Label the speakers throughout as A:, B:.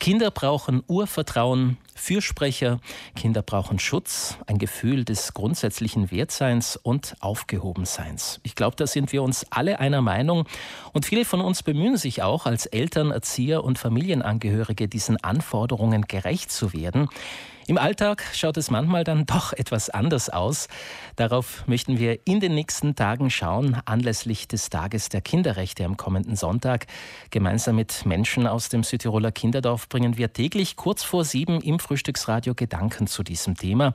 A: Kinder brauchen Urvertrauen, Fürsprecher, Kinder brauchen Schutz, ein Gefühl des grundsätzlichen Wertseins und Aufgehobenseins. Ich glaube, da sind wir uns alle einer Meinung und viele von uns bemühen sich auch als Eltern, Erzieher und Familienangehörige diesen Anforderungen gerecht zu werden. Im Alltag schaut es manchmal dann doch etwas anders aus. Darauf möchten wir in den nächsten Tagen schauen, anlässlich des Tages der Kinderrechte am kommenden Sonntag. Gemeinsam mit Menschen aus dem Südtiroler Kinderdorf bringen wir täglich kurz vor sieben im Frühstücksradio Gedanken zu diesem Thema.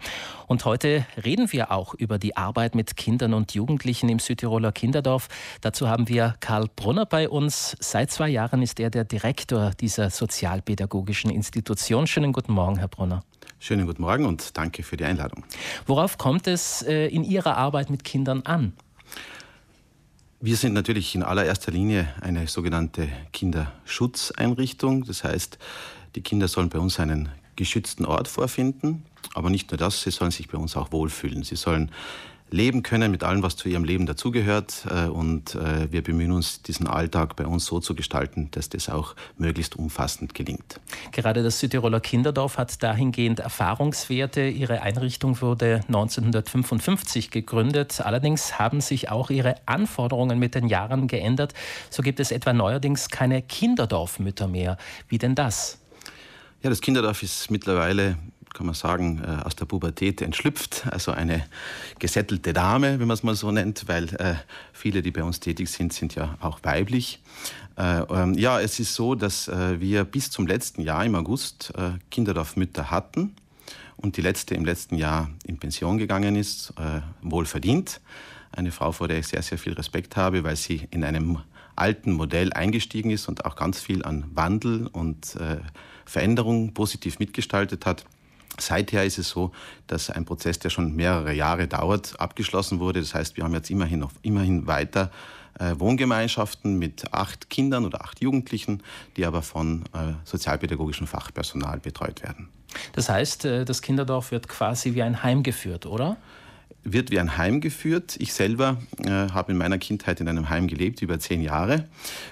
A: Und heute reden wir auch über die Arbeit mit Kindern und Jugendlichen im Südtiroler Kinderdorf. Dazu haben wir Karl Brunner bei uns. Seit zwei Jahren ist er der Direktor dieser sozialpädagogischen Institution. Schönen guten Morgen, Herr Brunner.
B: Schönen guten Morgen und danke für die Einladung.
A: Worauf kommt es äh, in Ihrer Arbeit mit Kindern an?
B: Wir sind natürlich in allererster Linie eine sogenannte Kinderschutzeinrichtung. Das heißt, die Kinder sollen bei uns einen geschützten Ort vorfinden. Aber nicht nur das, sie sollen sich bei uns auch wohlfühlen. Sie sollen leben können mit allem, was zu ihrem Leben dazugehört. Äh, und äh, wir bemühen uns, diesen Alltag bei uns so zu gestalten, dass das auch möglichst umfassend gelingt.
A: Gerade das Südtiroler Kinderdorf hat dahingehend Erfahrungswerte. Ihre Einrichtung wurde 1955 gegründet. Allerdings haben sich auch ihre Anforderungen mit den Jahren geändert. So gibt es etwa neuerdings keine Kinderdorfmütter mehr. Wie denn das?
B: Ja, das Kinderdorf ist mittlerweile kann man sagen, äh, aus der Pubertät entschlüpft, also eine gesättelte Dame, wenn man es mal so nennt, weil äh, viele, die bei uns tätig sind, sind ja auch weiblich. Äh, ähm, ja, es ist so, dass wir bis zum letzten Jahr im August Kinderdorfmütter hatten und die letzte im letzten Jahr in Pension gegangen ist, wohl verdient. Eine Frau, vor der ich sehr, sehr viel Respekt habe, weil sie in einem alten Modell eingestiegen ist und auch ganz viel an Wandel und Veränderung positiv mitgestaltet hat. Seither ist es so, dass ein Prozess, der schon mehrere Jahre dauert, abgeschlossen wurde. Das heißt, wir haben jetzt immerhin noch immerhin weiter äh, Wohngemeinschaften mit acht Kindern oder acht Jugendlichen, die aber von äh, sozialpädagogischem Fachpersonal betreut werden.
A: Das heißt, äh, das Kinderdorf wird quasi wie ein Heim geführt, oder?
B: Wird wie ein Heim geführt. Ich selber äh, habe in meiner Kindheit in einem Heim gelebt, über zehn Jahre.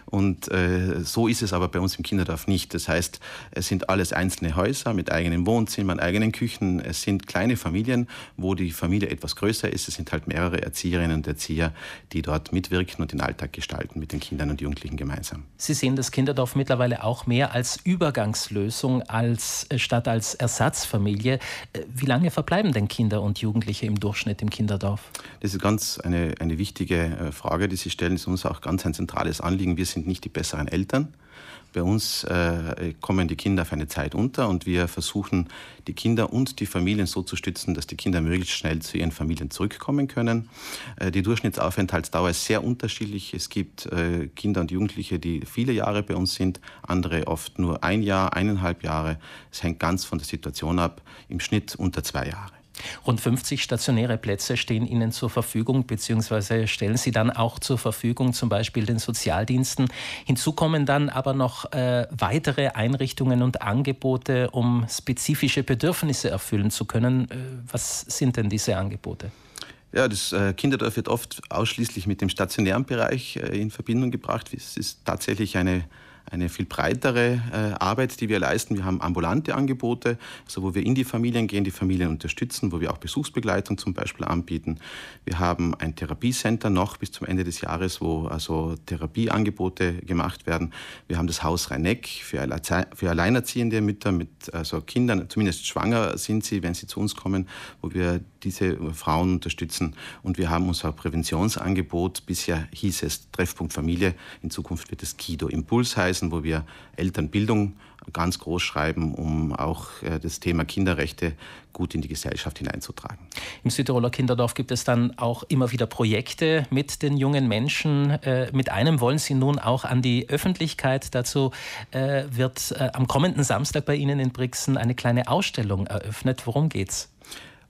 B: Und äh, so ist es aber bei uns im Kinderdorf nicht. Das heißt, es sind alles einzelne Häuser mit eigenen Wohnzimmern, eigenen Küchen. Es sind kleine Familien, wo die Familie etwas größer ist. Es sind halt mehrere Erzieherinnen und Erzieher, die dort mitwirken und den Alltag gestalten mit den Kindern und Jugendlichen gemeinsam.
A: Sie sehen das Kinderdorf mittlerweile auch mehr als Übergangslösung als äh, statt als Ersatzfamilie. Äh, wie lange verbleiben denn Kinder und Jugendliche im Durchschnitt im Kinderdorf?
B: Das ist ganz eine, eine wichtige äh, Frage, die Sie stellen. Das ist uns auch ganz ein zentrales Anliegen. Wir sind nicht die besseren Eltern. Bei uns äh, kommen die Kinder auf eine Zeit unter und wir versuchen, die Kinder und die Familien so zu stützen, dass die Kinder möglichst schnell zu ihren Familien zurückkommen können. Äh, die Durchschnittsaufenthaltsdauer ist sehr unterschiedlich. Es gibt äh, Kinder und Jugendliche, die viele Jahre bei uns sind, andere oft nur ein Jahr, eineinhalb Jahre. Es hängt ganz von der Situation ab, im Schnitt unter zwei Jahre.
A: Rund 50 stationäre Plätze stehen Ihnen zur Verfügung, beziehungsweise stellen Sie dann auch zur Verfügung, zum Beispiel den Sozialdiensten. Hinzu kommen dann aber noch äh, weitere Einrichtungen und Angebote, um spezifische Bedürfnisse erfüllen zu können. Äh, was sind denn diese Angebote?
B: Ja, das äh, Kinderdorf wird oft ausschließlich mit dem stationären Bereich äh, in Verbindung gebracht. Es ist tatsächlich eine eine viel breitere äh, Arbeit, die wir leisten. Wir haben ambulante Angebote, also wo wir in die Familien gehen, die Familien unterstützen, wo wir auch Besuchsbegleitung zum Beispiel anbieten. Wir haben ein Therapiecenter noch bis zum Ende des Jahres, wo also Therapieangebote gemacht werden. Wir haben das Haus Rheineck für, für alleinerziehende Mütter mit also Kindern, zumindest schwanger sind sie, wenn sie zu uns kommen, wo wir diese Frauen unterstützen. Und wir haben unser Präventionsangebot. Bisher hieß es Treffpunkt Familie. In Zukunft wird es Kido Impuls heißen, wo wir Elternbildung ganz groß schreiben, um auch äh, das Thema Kinderrechte gut in die Gesellschaft hineinzutragen.
A: Im Südtiroler Kinderdorf gibt es dann auch immer wieder Projekte mit den jungen Menschen. Äh, mit einem wollen Sie nun auch an die Öffentlichkeit. Dazu äh, wird am kommenden Samstag bei Ihnen in Brixen eine kleine Ausstellung eröffnet. Worum geht's?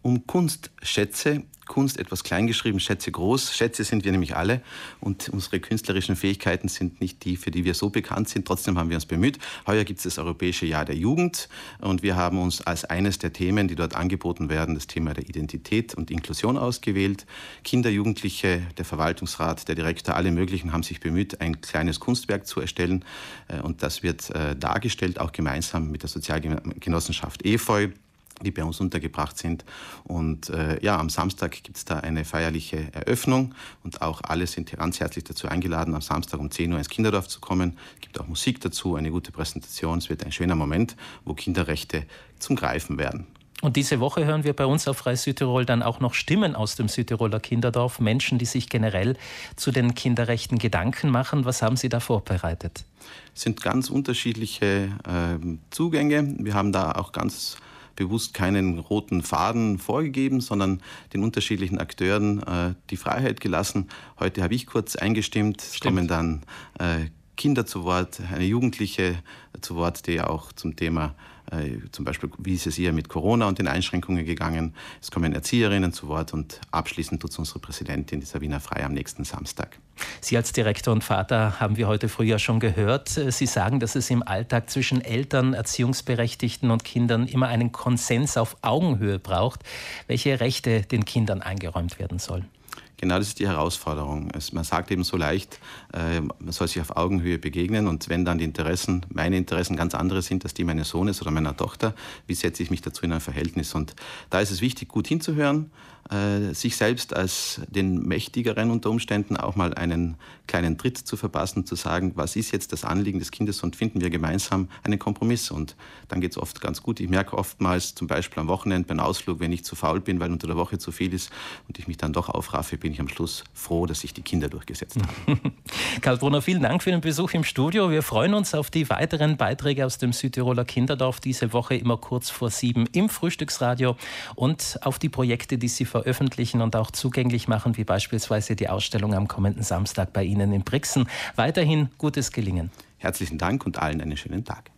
B: Um Kunstschätze, Kunst etwas kleingeschrieben, Schätze groß. Schätze sind wir nämlich alle und unsere künstlerischen Fähigkeiten sind nicht die, für die wir so bekannt sind. Trotzdem haben wir uns bemüht. Heuer gibt es das Europäische Jahr der Jugend und wir haben uns als eines der Themen, die dort angeboten werden, das Thema der Identität und Inklusion ausgewählt. Kinder, Jugendliche, der Verwaltungsrat, der Direktor, alle möglichen haben sich bemüht, ein kleines Kunstwerk zu erstellen äh, und das wird äh, dargestellt, auch gemeinsam mit der Sozialgenossenschaft Efeu die bei uns untergebracht sind. Und äh, ja, am Samstag gibt es da eine feierliche Eröffnung und auch alle sind ganz herzlich dazu eingeladen, am Samstag um 10 Uhr ins Kinderdorf zu kommen. Es gibt auch Musik dazu, eine gute Präsentation. Es wird ein schöner Moment, wo Kinderrechte zum Greifen werden.
A: Und diese Woche hören wir bei uns auf Freie Südtirol dann auch noch Stimmen aus dem Südtiroler Kinderdorf, Menschen, die sich generell zu den Kinderrechten Gedanken machen. Was haben Sie da vorbereitet?
B: Es sind ganz unterschiedliche äh, Zugänge. Wir haben da auch ganz bewusst keinen roten Faden vorgegeben, sondern den unterschiedlichen Akteuren äh, die Freiheit gelassen. Heute habe ich kurz eingestimmt. Es kommen dann äh, Kinder zu Wort, eine Jugendliche zu Wort, die auch zum Thema äh, zum Beispiel, wie ist es ihr mit Corona und den Einschränkungen gegangen. Es kommen Erzieherinnen zu Wort und abschließend tut es unsere Präsidentin, die Sabina Frei, am nächsten Samstag.
A: Sie als Direktor und Vater haben wir heute früh ja schon gehört. Sie sagen, dass es im Alltag zwischen Eltern, Erziehungsberechtigten und Kindern immer einen Konsens auf Augenhöhe braucht, welche Rechte den Kindern eingeräumt werden sollen.
B: Genau das ist die Herausforderung. Es, man sagt eben so leicht, äh, man soll sich auf Augenhöhe begegnen und wenn dann die Interessen, meine Interessen ganz andere sind als die meines Sohnes oder meiner Tochter, wie setze ich mich dazu in ein Verhältnis? Und da ist es wichtig, gut hinzuhören, äh, sich selbst als den Mächtigeren unter Umständen auch mal einen kleinen Tritt zu verpassen, zu sagen, was ist jetzt das Anliegen des Kindes und finden wir gemeinsam einen Kompromiss. Und dann geht es oft ganz gut. Ich merke oftmals zum Beispiel am Wochenende beim Ausflug, wenn ich zu faul bin, weil unter der Woche zu viel ist und ich mich dann doch aufraffe, bin ich am Schluss froh, dass sich die Kinder durchgesetzt haben.
A: Karl Brunner, vielen Dank für den Besuch im Studio. Wir freuen uns auf die weiteren Beiträge aus dem Südtiroler Kinderdorf diese Woche immer kurz vor sieben im Frühstücksradio und auf die Projekte, die Sie veröffentlichen und auch zugänglich machen, wie beispielsweise die Ausstellung am kommenden Samstag bei Ihnen in Brixen. Weiterhin gutes Gelingen.
B: Herzlichen Dank und allen einen schönen Tag.